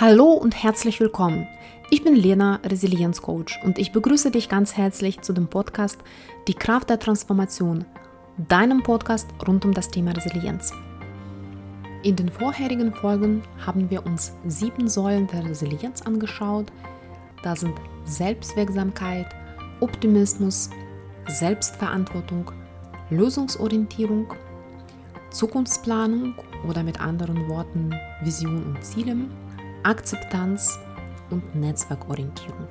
Hallo und herzlich willkommen. Ich bin Lena, Resilienzcoach und ich begrüße dich ganz herzlich zu dem Podcast Die Kraft der Transformation, deinem Podcast rund um das Thema Resilienz. In den vorherigen Folgen haben wir uns sieben Säulen der Resilienz angeschaut. Da sind Selbstwirksamkeit, Optimismus, Selbstverantwortung, Lösungsorientierung, Zukunftsplanung oder mit anderen Worten Vision und Ziele Akzeptanz und Netzwerkorientierung.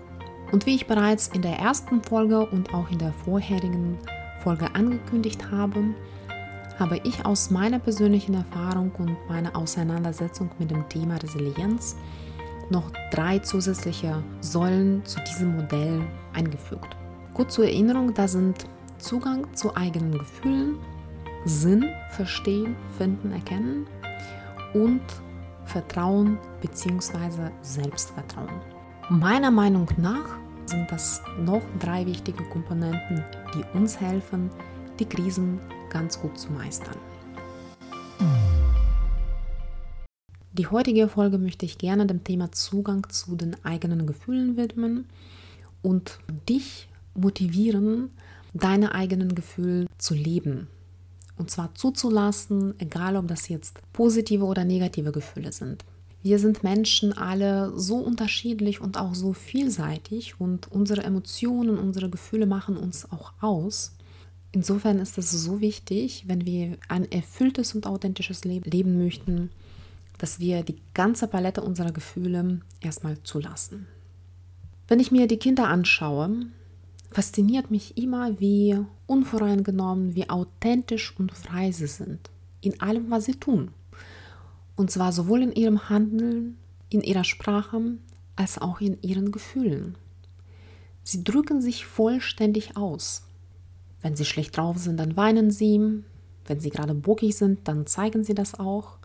Und wie ich bereits in der ersten Folge und auch in der vorherigen Folge angekündigt habe, habe ich aus meiner persönlichen Erfahrung und meiner Auseinandersetzung mit dem Thema Resilienz noch drei zusätzliche Säulen zu diesem Modell eingefügt. Gut zur Erinnerung, da sind Zugang zu eigenen Gefühlen, Sinn, Verstehen, Finden, Erkennen und Vertrauen bzw. Selbstvertrauen. Meiner Meinung nach sind das noch drei wichtige Komponenten, die uns helfen, die Krisen ganz gut zu meistern. Die heutige Folge möchte ich gerne dem Thema Zugang zu den eigenen Gefühlen widmen und dich motivieren, deine eigenen Gefühle zu leben, und zwar zuzulassen, egal ob das jetzt positive oder negative Gefühle sind. Wir sind Menschen alle so unterschiedlich und auch so vielseitig und unsere Emotionen, unsere Gefühle machen uns auch aus. Insofern ist es so wichtig, wenn wir ein erfülltes und authentisches Leben leben möchten, dass wir die ganze Palette unserer Gefühle erstmal zulassen. Wenn ich mir die Kinder anschaue, fasziniert mich immer, wie unvoreingenommen, wie authentisch und frei sie sind in allem, was sie tun. Und zwar sowohl in ihrem Handeln, in ihrer Sprache, als auch in ihren Gefühlen. Sie drücken sich vollständig aus. Wenn sie schlecht drauf sind, dann weinen sie. Wenn sie gerade bockig sind, dann zeigen sie das auch.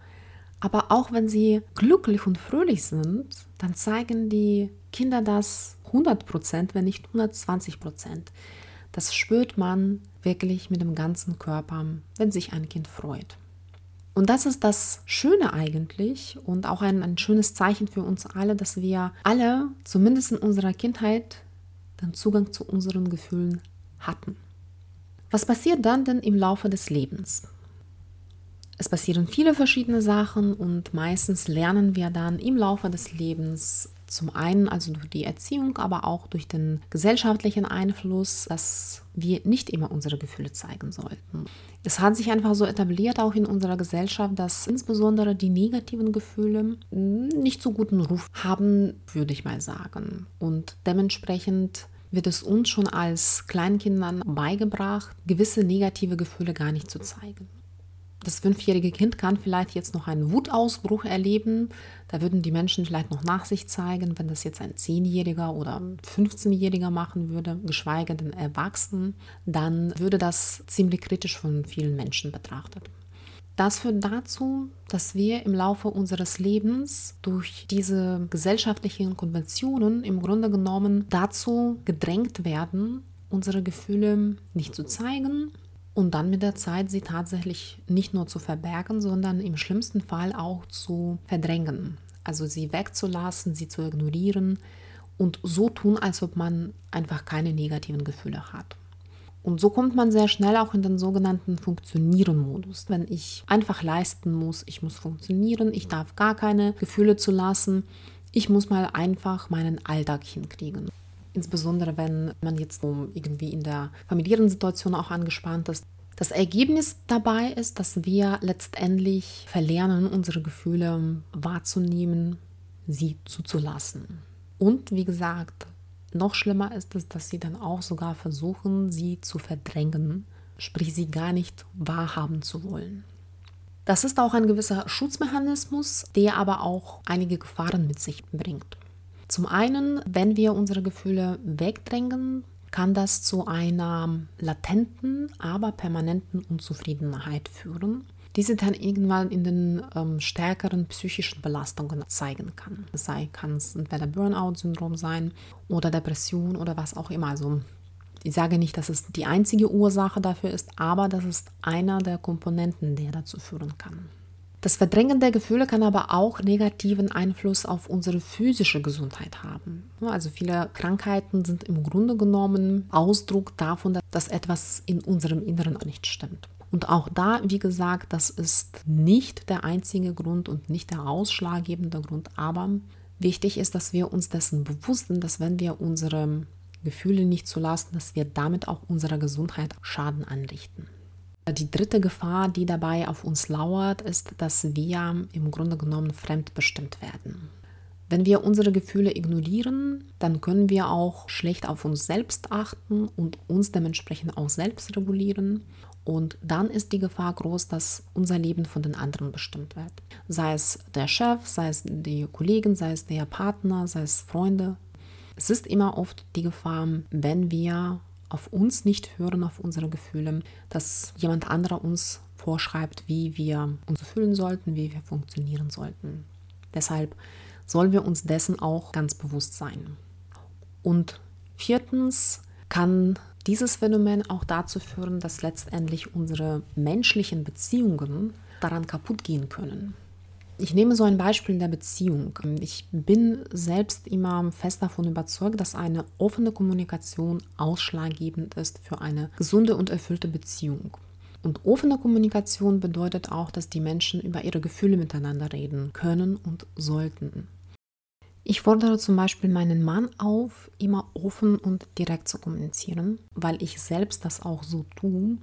Aber auch wenn sie glücklich und fröhlich sind, dann zeigen die Kinder das 100 Prozent, wenn nicht 120 Prozent. Das spürt man wirklich mit dem ganzen Körper, wenn sich ein Kind freut. Und das ist das Schöne eigentlich und auch ein, ein schönes Zeichen für uns alle, dass wir alle, zumindest in unserer Kindheit, den Zugang zu unseren Gefühlen hatten. Was passiert dann denn im Laufe des Lebens? Es passieren viele verschiedene Sachen und meistens lernen wir dann im Laufe des Lebens zum einen also durch die Erziehung, aber auch durch den gesellschaftlichen Einfluss, dass wir nicht immer unsere Gefühle zeigen sollten. Es hat sich einfach so etabliert, auch in unserer Gesellschaft, dass insbesondere die negativen Gefühle nicht so guten Ruf haben, würde ich mal sagen. Und dementsprechend wird es uns schon als Kleinkindern beigebracht, gewisse negative Gefühle gar nicht zu zeigen das fünfjährige Kind kann vielleicht jetzt noch einen Wutausbruch erleben. Da würden die Menschen vielleicht noch nach sich zeigen, wenn das jetzt ein Zehnjähriger oder 15-Jähriger machen würde, geschweige denn Erwachsenen, dann würde das ziemlich kritisch von vielen Menschen betrachtet. Das führt dazu, dass wir im Laufe unseres Lebens durch diese gesellschaftlichen Konventionen im Grunde genommen dazu gedrängt werden, unsere Gefühle nicht zu zeigen, und dann mit der Zeit sie tatsächlich nicht nur zu verbergen, sondern im schlimmsten Fall auch zu verdrängen. Also sie wegzulassen, sie zu ignorieren und so tun, als ob man einfach keine negativen Gefühle hat. Und so kommt man sehr schnell auch in den sogenannten Funktionieren-Modus. Wenn ich einfach leisten muss, ich muss funktionieren, ich darf gar keine Gefühle zulassen, ich muss mal einfach meinen Alltag hinkriegen. Insbesondere wenn man jetzt irgendwie in der familiären Situation auch angespannt ist. Das Ergebnis dabei ist, dass wir letztendlich verlernen, unsere Gefühle wahrzunehmen, sie zuzulassen. Und wie gesagt, noch schlimmer ist es, dass sie dann auch sogar versuchen, sie zu verdrängen, sprich sie gar nicht wahrhaben zu wollen. Das ist auch ein gewisser Schutzmechanismus, der aber auch einige Gefahren mit sich bringt. Zum einen, wenn wir unsere Gefühle wegdrängen, kann das zu einer latenten, aber permanenten Unzufriedenheit führen, die sich dann irgendwann in den ähm, stärkeren psychischen Belastungen zeigen kann. Es sei, kann es entweder Burnout-Syndrom sein oder Depression oder was auch immer. Also ich sage nicht, dass es die einzige Ursache dafür ist, aber das ist einer der Komponenten, der dazu führen kann. Das Verdrängen der Gefühle kann aber auch negativen Einfluss auf unsere physische Gesundheit haben. Also viele Krankheiten sind im Grunde genommen Ausdruck davon, dass etwas in unserem Inneren nicht stimmt. Und auch da, wie gesagt, das ist nicht der einzige Grund und nicht der ausschlaggebende Grund, aber wichtig ist, dass wir uns dessen bewusst sind, dass wenn wir unsere Gefühle nicht zulassen, dass wir damit auch unserer Gesundheit Schaden anrichten. Die dritte Gefahr, die dabei auf uns lauert, ist, dass wir im Grunde genommen fremdbestimmt werden. Wenn wir unsere Gefühle ignorieren, dann können wir auch schlecht auf uns selbst achten und uns dementsprechend auch selbst regulieren. Und dann ist die Gefahr groß, dass unser Leben von den anderen bestimmt wird. Sei es der Chef, sei es die Kollegen, sei es der Partner, sei es Freunde. Es ist immer oft die Gefahr, wenn wir auf uns nicht hören, auf unsere Gefühle, dass jemand anderer uns vorschreibt, wie wir uns fühlen sollten, wie wir funktionieren sollten. Deshalb sollen wir uns dessen auch ganz bewusst sein. Und viertens kann dieses Phänomen auch dazu führen, dass letztendlich unsere menschlichen Beziehungen daran kaputt gehen können. Ich nehme so ein Beispiel in der Beziehung. Ich bin selbst immer fest davon überzeugt, dass eine offene Kommunikation ausschlaggebend ist für eine gesunde und erfüllte Beziehung. Und offene Kommunikation bedeutet auch, dass die Menschen über ihre Gefühle miteinander reden können und sollten. Ich fordere zum Beispiel meinen Mann auf, immer offen und direkt zu kommunizieren, weil ich selbst das auch so tue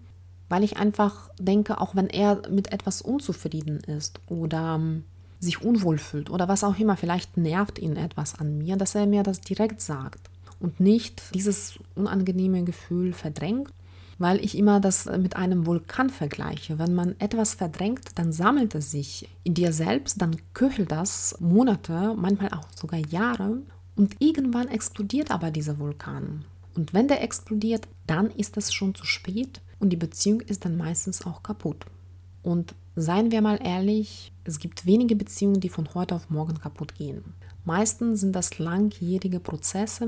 weil ich einfach denke, auch wenn er mit etwas unzufrieden ist oder ähm, sich unwohl fühlt oder was auch immer, vielleicht nervt ihn etwas an mir, dass er mir das direkt sagt und nicht dieses unangenehme Gefühl verdrängt, weil ich immer das mit einem Vulkan vergleiche. Wenn man etwas verdrängt, dann sammelt es sich in dir selbst, dann köchelt das Monate, manchmal auch sogar Jahre und irgendwann explodiert aber dieser Vulkan. Und wenn der explodiert, dann ist es schon zu spät und die Beziehung ist dann meistens auch kaputt. Und seien wir mal ehrlich, es gibt wenige Beziehungen, die von heute auf morgen kaputt gehen. Meistens sind das langjährige Prozesse,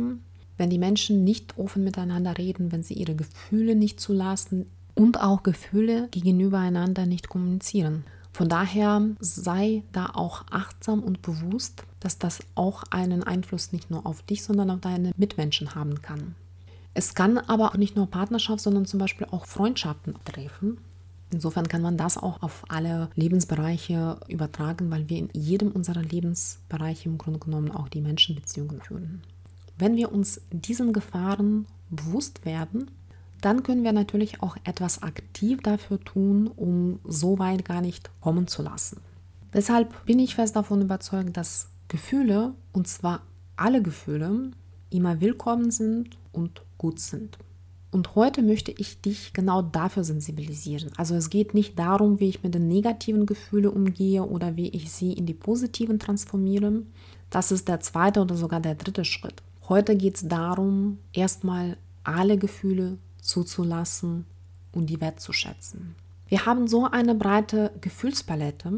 wenn die Menschen nicht offen miteinander reden, wenn sie ihre Gefühle nicht zulassen und auch Gefühle gegenüber einander nicht kommunizieren. Von daher sei da auch achtsam und bewusst, dass das auch einen Einfluss nicht nur auf dich, sondern auf deine Mitmenschen haben kann. Es kann aber auch nicht nur Partnerschaft, sondern zum Beispiel auch Freundschaften treffen. Insofern kann man das auch auf alle Lebensbereiche übertragen, weil wir in jedem unserer Lebensbereiche im Grunde genommen auch die Menschenbeziehungen führen. Wenn wir uns diesen Gefahren bewusst werden, dann können wir natürlich auch etwas aktiv dafür tun, um so weit gar nicht kommen zu lassen. Deshalb bin ich fest davon überzeugt, dass Gefühle, und zwar alle Gefühle, immer willkommen sind und gut sind. Und heute möchte ich dich genau dafür sensibilisieren. Also es geht nicht darum, wie ich mit den negativen Gefühlen umgehe oder wie ich sie in die positiven transformiere. Das ist der zweite oder sogar der dritte Schritt. Heute geht es darum, erstmal alle Gefühle zuzulassen und die wertzuschätzen. Wir haben so eine breite Gefühlspalette,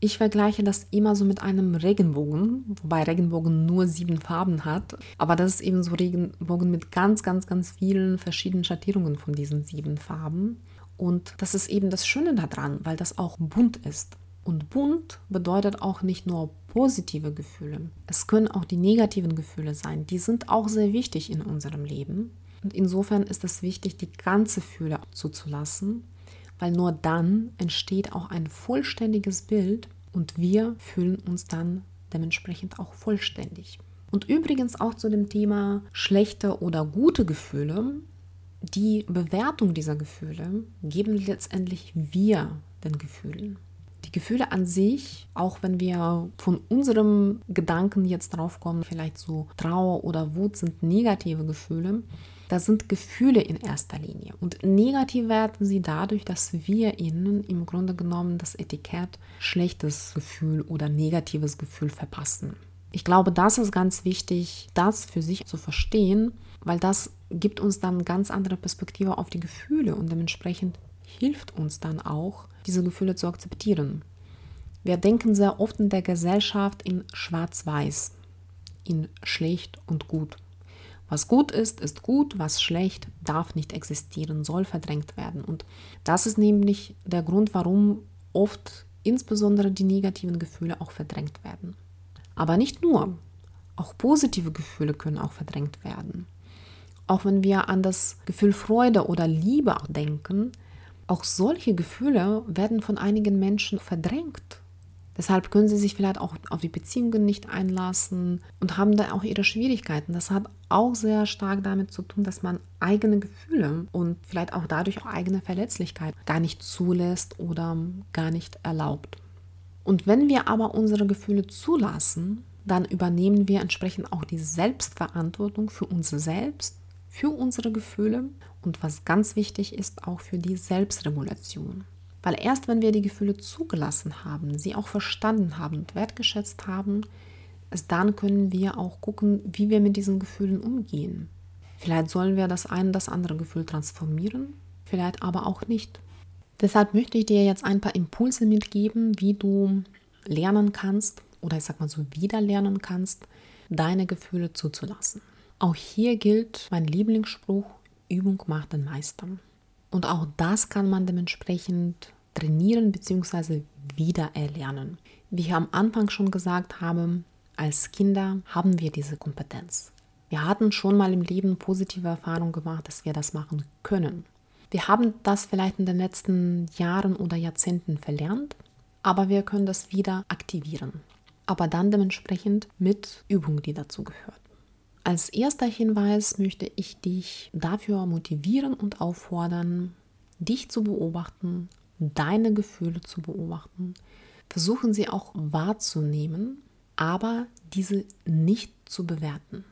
ich vergleiche das immer so mit einem Regenbogen, wobei Regenbogen nur sieben Farben hat. Aber das ist eben so Regenbogen mit ganz, ganz, ganz vielen verschiedenen Schattierungen von diesen sieben Farben. Und das ist eben das Schöne daran, weil das auch bunt ist. Und bunt bedeutet auch nicht nur positive Gefühle. Es können auch die negativen Gefühle sein. Die sind auch sehr wichtig in unserem Leben. Und insofern ist es wichtig, die ganze Fühle zuzulassen weil nur dann entsteht auch ein vollständiges Bild und wir fühlen uns dann dementsprechend auch vollständig. Und übrigens auch zu dem Thema schlechte oder gute Gefühle. Die Bewertung dieser Gefühle geben letztendlich wir den Gefühlen. Die Gefühle an sich, auch wenn wir von unserem Gedanken jetzt drauf kommen, vielleicht so Trauer oder Wut sind negative Gefühle, das sind Gefühle in erster Linie. Und negativ werden sie dadurch, dass wir ihnen im Grunde genommen das Etikett schlechtes Gefühl oder negatives Gefühl verpassen. Ich glaube, das ist ganz wichtig, das für sich zu verstehen, weil das gibt uns dann ganz andere Perspektive auf die Gefühle und dementsprechend hilft uns dann auch, diese Gefühle zu akzeptieren. Wir denken sehr oft in der Gesellschaft in schwarz-weiß, in schlecht und gut. Was gut ist, ist gut, was schlecht darf nicht existieren, soll verdrängt werden. Und das ist nämlich der Grund, warum oft insbesondere die negativen Gefühle auch verdrängt werden. Aber nicht nur, auch positive Gefühle können auch verdrängt werden. Auch wenn wir an das Gefühl Freude oder Liebe denken, auch solche Gefühle werden von einigen Menschen verdrängt. Deshalb können sie sich vielleicht auch auf die Beziehungen nicht einlassen und haben da auch ihre Schwierigkeiten. Das hat auch sehr stark damit zu tun, dass man eigene Gefühle und vielleicht auch dadurch auch eigene Verletzlichkeit gar nicht zulässt oder gar nicht erlaubt. Und wenn wir aber unsere Gefühle zulassen, dann übernehmen wir entsprechend auch die Selbstverantwortung für uns selbst, für unsere Gefühle und was ganz wichtig ist, auch für die Selbstregulation. Weil erst wenn wir die Gefühle zugelassen haben, sie auch verstanden haben und wertgeschätzt haben, dann können wir auch gucken, wie wir mit diesen Gefühlen umgehen. Vielleicht sollen wir das eine das andere Gefühl transformieren, vielleicht aber auch nicht. Deshalb möchte ich dir jetzt ein paar Impulse mitgeben, wie du lernen kannst oder ich sag mal so wieder lernen kannst, deine Gefühle zuzulassen. Auch hier gilt mein Lieblingsspruch, Übung macht den Meister. Und auch das kann man dementsprechend trainieren bzw. wiedererlernen. Wie ich am Anfang schon gesagt habe, als Kinder haben wir diese Kompetenz. Wir hatten schon mal im Leben positive Erfahrungen gemacht, dass wir das machen können. Wir haben das vielleicht in den letzten Jahren oder Jahrzehnten verlernt, aber wir können das wieder aktivieren. Aber dann dementsprechend mit Übung, die dazu gehört. Als erster Hinweis möchte ich dich dafür motivieren und auffordern, dich zu beobachten, deine Gefühle zu beobachten. Versuchen sie auch wahrzunehmen, aber diese nicht zu bewerten.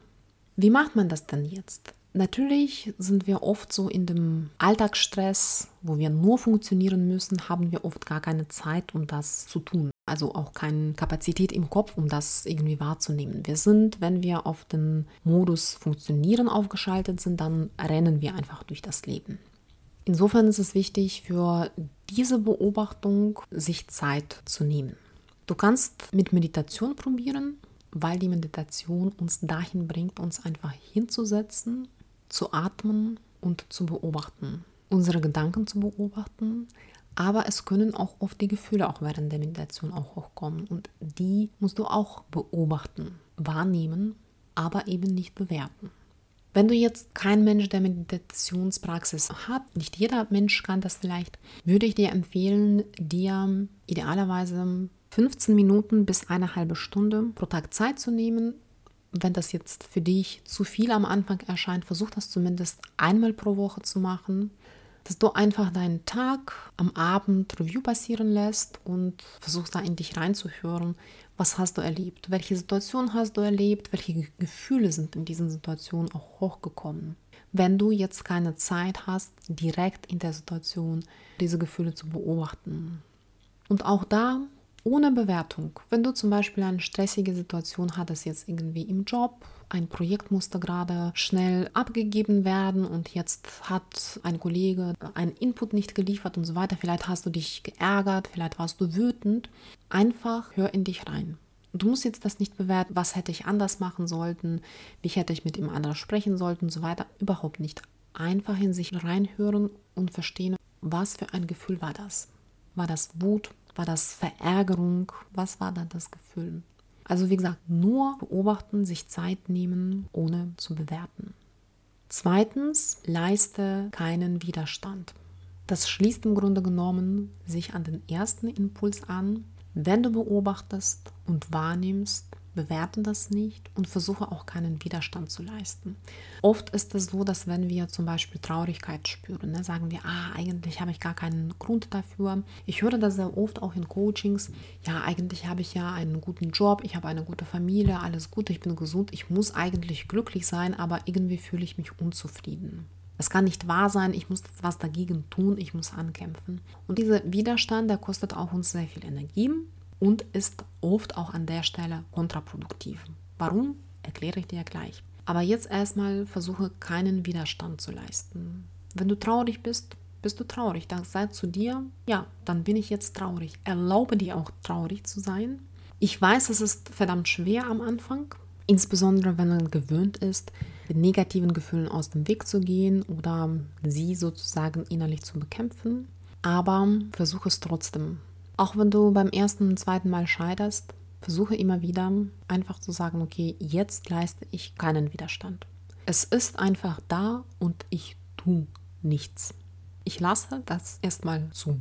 Wie macht man das denn jetzt? Natürlich sind wir oft so in dem Alltagsstress, wo wir nur funktionieren müssen, haben wir oft gar keine Zeit, um das zu tun also auch keine Kapazität im Kopf, um das irgendwie wahrzunehmen. Wir sind, wenn wir auf den Modus Funktionieren aufgeschaltet sind, dann rennen wir einfach durch das Leben. Insofern ist es wichtig, für diese Beobachtung sich Zeit zu nehmen. Du kannst mit Meditation probieren, weil die Meditation uns dahin bringt, uns einfach hinzusetzen, zu atmen und zu beobachten. Unsere Gedanken zu beobachten, aber es können auch oft die Gefühle auch während der Meditation auch hochkommen. Und die musst du auch beobachten, wahrnehmen, aber eben nicht bewerten. Wenn du jetzt kein Mensch der Meditationspraxis hat, nicht jeder Mensch kann das vielleicht, würde ich dir empfehlen, dir idealerweise 15 Minuten bis eine halbe Stunde pro Tag Zeit zu nehmen. Wenn das jetzt für dich zu viel am Anfang erscheint, versuch das zumindest einmal pro Woche zu machen dass du einfach deinen Tag am Abend Review passieren lässt und versuchst da in dich reinzuhören, was hast du erlebt, welche Situation hast du erlebt, welche Gefühle sind in diesen Situationen auch hochgekommen. Wenn du jetzt keine Zeit hast, direkt in der Situation diese Gefühle zu beobachten. Und auch da ohne Bewertung. Wenn du zum Beispiel eine stressige Situation hattest, jetzt irgendwie im Job, ein Projekt musste gerade schnell abgegeben werden und jetzt hat ein Kollege einen Input nicht geliefert und so weiter. Vielleicht hast du dich geärgert, vielleicht warst du wütend. Einfach hör in dich rein. Du musst jetzt das nicht bewerten, was hätte ich anders machen sollten, wie hätte ich mit ihm anders sprechen sollten und so weiter. Überhaupt nicht. Einfach in sich reinhören und verstehen, was für ein Gefühl war das. War das Wut? War das Verärgerung? Was war da das Gefühl? Also wie gesagt, nur beobachten, sich Zeit nehmen, ohne zu bewerten. Zweitens, leiste keinen Widerstand. Das schließt im Grunde genommen sich an den ersten Impuls an. Wenn du beobachtest und wahrnimmst, bewerte das nicht und versuche auch keinen Widerstand zu leisten. Oft ist es so, dass wenn wir zum Beispiel Traurigkeit spüren, ne, sagen wir, ah, eigentlich habe ich gar keinen Grund dafür. Ich höre das sehr oft auch in Coachings, ja, eigentlich habe ich ja einen guten Job, ich habe eine gute Familie, alles gut, ich bin gesund, ich muss eigentlich glücklich sein, aber irgendwie fühle ich mich unzufrieden. Es kann nicht wahr sein, ich muss was dagegen tun, ich muss ankämpfen. Und dieser Widerstand, der kostet auch uns sehr viel Energie und ist oft auch an der Stelle kontraproduktiv. Warum? Erkläre ich dir gleich. Aber jetzt erstmal versuche keinen Widerstand zu leisten. Wenn du traurig bist, bist du traurig. Dann sei zu dir, ja, dann bin ich jetzt traurig. Erlaube dir auch traurig zu sein. Ich weiß, es ist verdammt schwer am Anfang, insbesondere wenn man gewöhnt ist, mit negativen Gefühlen aus dem Weg zu gehen oder sie sozusagen innerlich zu bekämpfen. Aber versuche es trotzdem Auch wenn du beim ersten und zweiten Mal scheiterst, versuche immer wieder einfach zu sagen, okay, jetzt leiste ich keinen Widerstand. Es ist einfach da und ich tue nichts. Ich lasse das erstmal zu.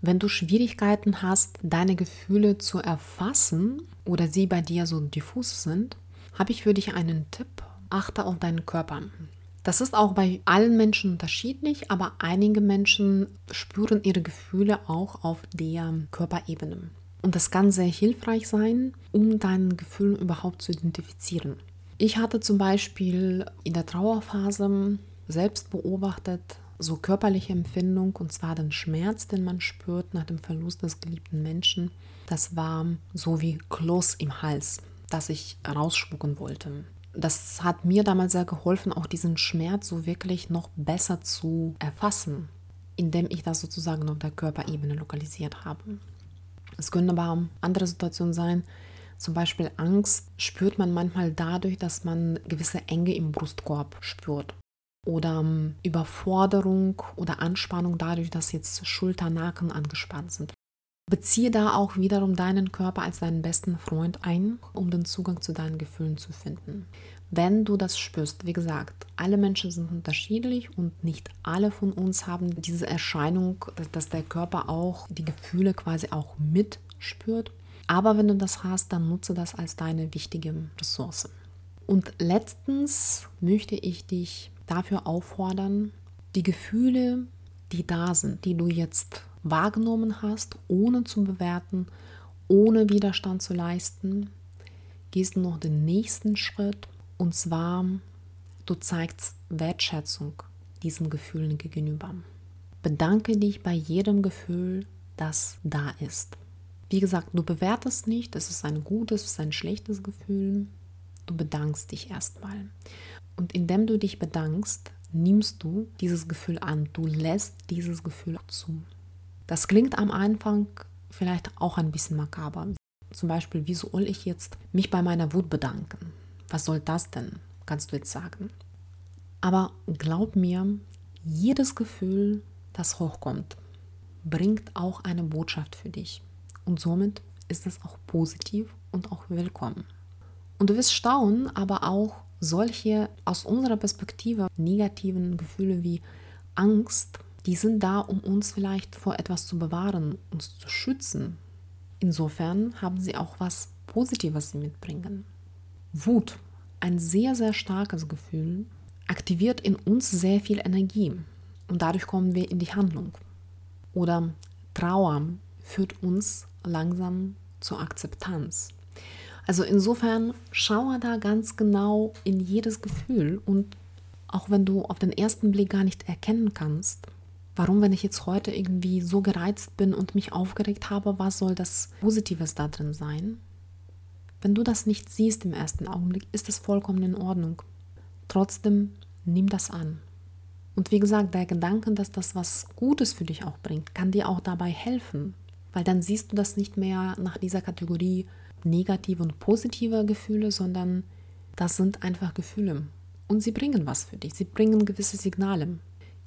Wenn du Schwierigkeiten hast, deine Gefühle zu erfassen oder sie bei dir so diffus sind, habe ich für dich einen Tipp. Achte auf deinen Körper. Das ist auch bei allen Menschen unterschiedlich, aber einige Menschen spüren ihre Gefühle auch auf der Körperebene. Und das kann sehr hilfreich sein, um deinen Gefühlen überhaupt zu identifizieren. Ich hatte zum Beispiel in der Trauerphase selbst beobachtet, so körperliche Empfindung, und zwar den Schmerz, den man spürt nach dem Verlust des geliebten Menschen. Das war so wie Kloß im Hals, das ich rausspucken wollte. Das hat mir damals sehr geholfen, auch diesen Schmerz so wirklich noch besser zu erfassen, indem ich das sozusagen auf der Körperebene lokalisiert habe. Es können aber andere Situationen sein, zum Beispiel Angst spürt man manchmal dadurch, dass man gewisse Enge im Brustkorb spürt oder ähm, Überforderung oder Anspannung dadurch, dass jetzt Schulter, Nacken angespannt sind. Beziehe da auch wiederum deinen Körper als deinen besten Freund ein, um den Zugang zu deinen Gefühlen zu finden. Wenn du das spürst, wie gesagt, alle Menschen sind unterschiedlich und nicht alle von uns haben diese Erscheinung, dass der Körper auch die Gefühle quasi auch mitspürt. Aber wenn du das hast, dann nutze das als deine wichtige Ressource. Und letztens möchte ich dich dafür auffordern, die Gefühle, die da sind, die du jetzt wahrgenommen hast, ohne zu bewerten, ohne Widerstand zu leisten, gehst du noch den nächsten Schritt und zwar, du zeigst Wertschätzung diesen Gefühlen gegenüber. Bedanke dich bei jedem Gefühl, das da ist. Wie gesagt, du bewertest nicht, es ist ein gutes, es ist ein schlechtes Gefühl. Du bedankst dich erstmal. Und indem du dich bedankst, nimmst du dieses Gefühl an. Du lässt dieses Gefühl zu. Das klingt am Anfang vielleicht auch ein bisschen makaber. Zum Beispiel, wie soll ich jetzt mich bei meiner Wut bedanken? Was soll das denn? Kannst du jetzt sagen. Aber glaub mir, jedes Gefühl, das hochkommt, bringt auch eine Botschaft für dich. Und somit ist es auch positiv und auch willkommen. Und du wirst staunen, aber auch solche aus unserer Perspektive negativen Gefühle wie Angst, die sind da, um uns vielleicht vor etwas zu bewahren, uns zu schützen. Insofern haben sie auch was Positives sie mitbringen. Wut, ein sehr, sehr starkes Gefühl, aktiviert in uns sehr viel Energie und dadurch kommen wir in die Handlung. Oder Trauer führt uns langsam zur Akzeptanz. Also insofern schaue da ganz genau in jedes Gefühl und auch wenn du auf den ersten Blick gar nicht erkennen kannst, warum, wenn ich jetzt heute irgendwie so gereizt bin und mich aufgeregt habe, was soll das Positives da drin sein? Wenn du das nicht siehst im ersten Augenblick, ist das vollkommen in Ordnung. Trotzdem nimm das an. Und wie gesagt, der Gedanke, dass das was Gutes für dich auch bringt, kann dir auch dabei helfen, weil dann siehst du das nicht mehr nach dieser Kategorie negative und positive Gefühle, sondern das sind einfach Gefühle. Und sie bringen was für dich. Sie bringen gewisse Signale.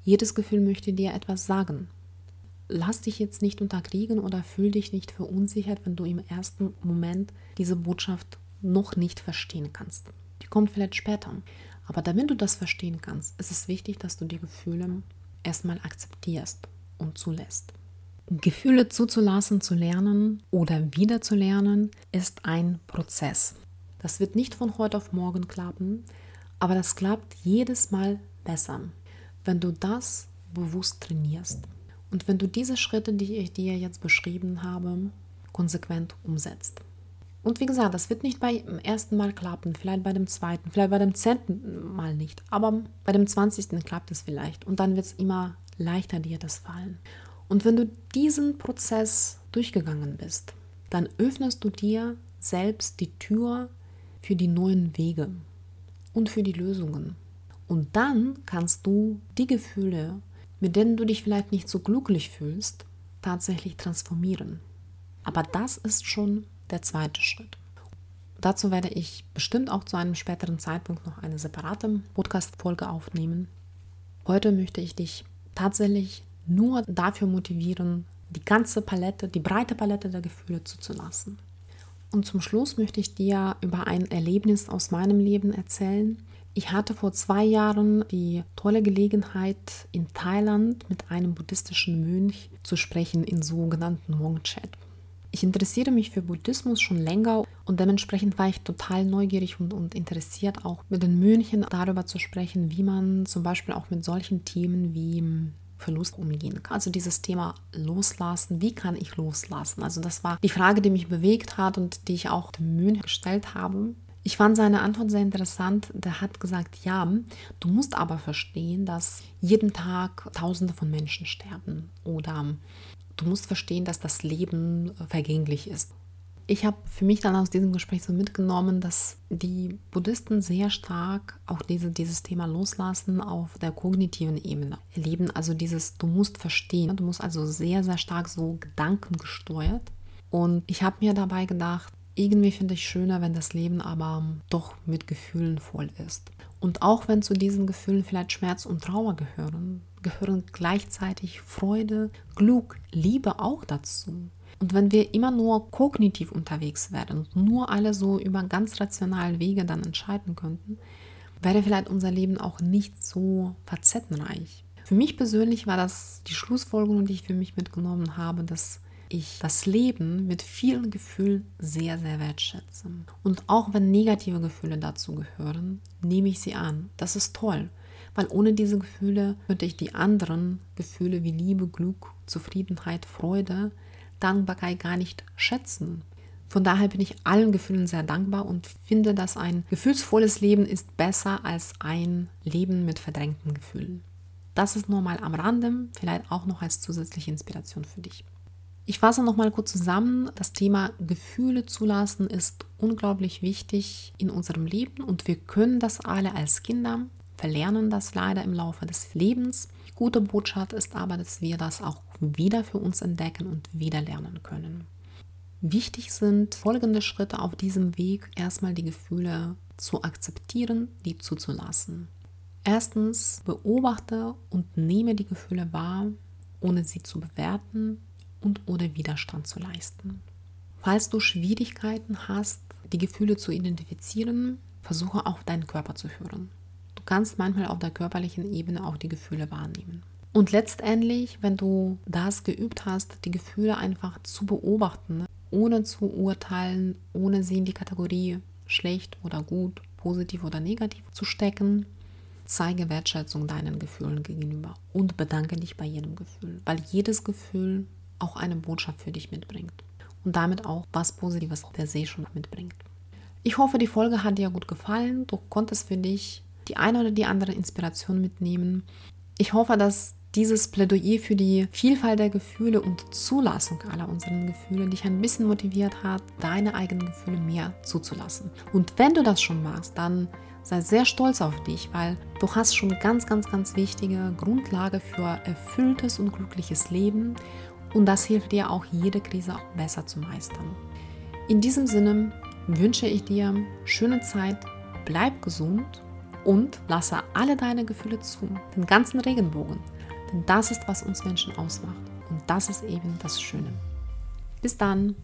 Jedes Gefühl möchte dir etwas sagen. Lass dich jetzt nicht unterkriegen oder fühl dich nicht verunsichert, wenn du im ersten Moment diese Botschaft noch nicht verstehen kannst. Die kommt vielleicht später. Aber damit du das verstehen kannst, ist es wichtig, dass du die Gefühle erstmal akzeptierst und zulässt. Gefühle zuzulassen, zu lernen oder wieder zu lernen, ist ein Prozess. Das wird nicht von heute auf morgen klappen, aber das klappt jedes Mal besser, wenn du das bewusst trainierst. Und wenn du diese Schritte, die ich dir jetzt beschrieben habe, konsequent umsetzt. Und wie gesagt, das wird nicht beim ersten Mal klappen, vielleicht bei dem zweiten, vielleicht bei dem zehnten Mal nicht, aber bei dem zwanzigsten klappt es vielleicht. Und dann wird es immer leichter dir das fallen. Und wenn du diesen Prozess durchgegangen bist, dann öffnest du dir selbst die Tür für die neuen Wege und für die Lösungen. Und dann kannst du die Gefühle, mit denen du dich vielleicht nicht so glücklich fühlst, tatsächlich transformieren. Aber das ist schon der zweite Schritt. Dazu werde ich bestimmt auch zu einem späteren Zeitpunkt noch eine separate Podcast-Folge aufnehmen. Heute möchte ich dich tatsächlich nur dafür motivieren, die ganze Palette, die breite Palette der Gefühle zuzulassen. Und zum Schluss möchte ich dir über ein Erlebnis aus meinem Leben erzählen. Ich hatte vor zwei Jahren die tolle Gelegenheit, in Thailand mit einem buddhistischen Mönch zu sprechen in sogenannten Monk-Chat. Ich interessiere mich für Buddhismus schon länger und dementsprechend war ich total neugierig und, und interessiert, auch mit den Mönchen darüber zu sprechen, wie man zum Beispiel auch mit solchen Themen wie Verlust umgehen kann. Also dieses Thema loslassen, wie kann ich loslassen? Also das war die Frage, die mich bewegt hat und die ich auch dem Mönch gestellt habe. Ich fand seine Antwort sehr interessant. Der hat gesagt, ja, du musst aber verstehen, dass jeden Tag Tausende von Menschen sterben oder du musst verstehen, dass das Leben vergänglich ist ich habe für mich dann aus diesem Gespräch so mitgenommen, dass die Buddhisten sehr stark auch diese, dieses Thema loslassen auf der kognitiven Ebene erleben. Also dieses, du musst verstehen, du musst also sehr, sehr stark so gedankengesteuert. Und ich habe mir dabei gedacht, irgendwie finde ich schöner, wenn das Leben aber doch mit Gefühlen voll ist. Und auch wenn zu diesen Gefühlen vielleicht Schmerz und Trauer gehören, gehören gleichzeitig Freude, Glück, Liebe auch dazu. Und wenn wir immer nur kognitiv unterwegs wären und nur alle so über ganz rationalen Wege dann entscheiden könnten, wäre vielleicht unser Leben auch nicht so facettenreich. Für mich persönlich war das die Schlussfolgerung, die ich für mich mitgenommen habe, dass ich das Leben mit vielen Gefühlen sehr, sehr wertschätze. Und auch wenn negative Gefühle dazu gehören, nehme ich sie an. Das ist toll, weil ohne diese Gefühle könnte ich die anderen Gefühle wie Liebe, Glück, Zufriedenheit, Freude Dankbarkeit gar nicht schätzen. Von daher bin ich allen Gefühlen sehr dankbar und finde, dass ein gefühlsvolles Leben ist besser als ein Leben mit verdrängten Gefühlen. Das ist nur mal am Rande, vielleicht auch noch als zusätzliche Inspiration für dich. Ich fasse noch mal kurz zusammen. Das Thema Gefühle zulassen ist unglaublich wichtig in unserem Leben und wir können das alle als Kinder, verlernen das leider im Laufe des Lebens. Die gute Botschaft ist aber, dass wir das auch wieder für uns entdecken und wieder lernen können. Wichtig sind folgende Schritte auf diesem Weg, erstmal die Gefühle zu akzeptieren, die zuzulassen. Erstens, beobachte und nehme die Gefühle wahr, ohne sie zu bewerten und ohne Widerstand zu leisten. Falls du Schwierigkeiten hast, die Gefühle zu identifizieren, versuche auch deinen Körper zu hören. Du kannst manchmal auf der körperlichen Ebene auch die Gefühle wahrnehmen. Und letztendlich, wenn du das geübt hast, die Gefühle einfach zu beobachten, ohne zu urteilen, ohne sie in die Kategorie schlecht oder gut, positiv oder negativ zu stecken, zeige Wertschätzung deinen Gefühlen gegenüber und bedanke dich bei jedem Gefühl, weil jedes Gefühl auch eine Botschaft für dich mitbringt und damit auch was Positives der See schon mitbringt. Ich hoffe, die Folge hat dir gut gefallen. Du konntest für dich die eine oder die andere Inspiration mitnehmen. Ich hoffe, dass dieses Plädoyer für die Vielfalt der Gefühle und Zulassung aller unseren Gefühle dich ein bisschen motiviert hat, deine eigenen Gefühle mehr zuzulassen. Und wenn du das schon machst, dann sei sehr stolz auf dich, weil du hast schon ganz, ganz, ganz wichtige Grundlage für erfülltes und glückliches Leben und das hilft dir auch jede Krise besser zu meistern. In diesem Sinne wünsche ich dir schöne Zeit, bleib gesund und lasse alle deine Gefühle zu, den ganzen Regenbogen. Denn das ist, was uns Menschen ausmacht. Und das ist eben das Schöne. Bis dann.